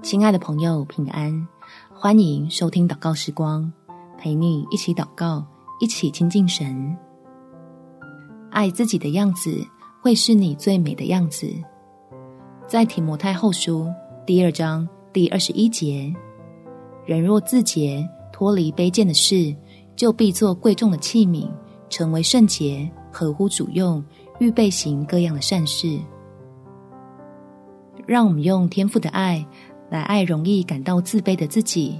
亲爱的朋友，平安！欢迎收听祷告时光，陪你一起祷告，一起亲近神。爱自己的样子，会是你最美的样子。在提摩太后书第二章第二十一节，人若自洁，脱离卑贱的事，就必做贵重的器皿，成为圣洁，合乎主用，预备行各样的善事。让我们用天赋的爱来爱容易感到自卑的自己，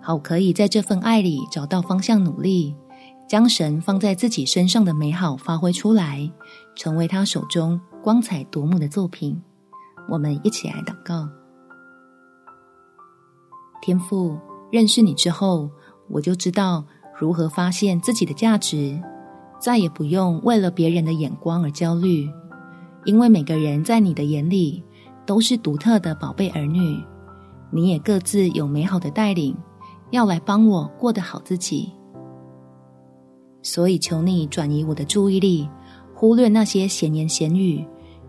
好可以在这份爱里找到方向，努力将神放在自己身上的美好发挥出来，成为他手中光彩夺目的作品。我们一起来祷告：天父，认识你之后，我就知道如何发现自己的价值，再也不用为了别人的眼光而焦虑，因为每个人在你的眼里。都是独特的宝贝儿女，你也各自有美好的带领，要来帮我过得好自己。所以求你转移我的注意力，忽略那些闲言闲语，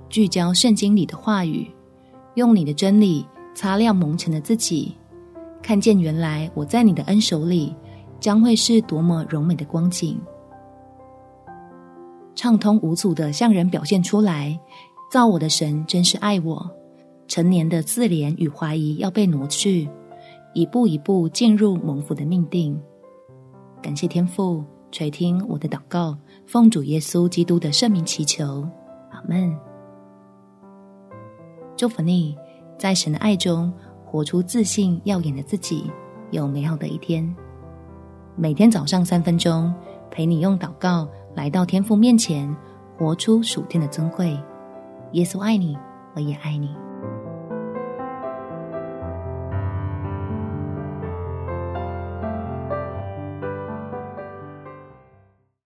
聚焦圣经里的话语，用你的真理擦亮蒙尘的自己，看见原来我在你的恩手里将会是多么柔美的光景，畅通无阻的向人表现出来，造我的神真是爱我。成年的自怜与怀疑要被挪去，一步一步进入蒙福的命定。感谢天父垂听我的祷告，奉主耶稣基督的圣名祈求，阿门。祝福你，在神的爱中活出自信耀眼的自己，有美好的一天。每天早上三分钟，陪你用祷告来到天父面前，活出属天的尊贵。耶稣爱你，我也爱你。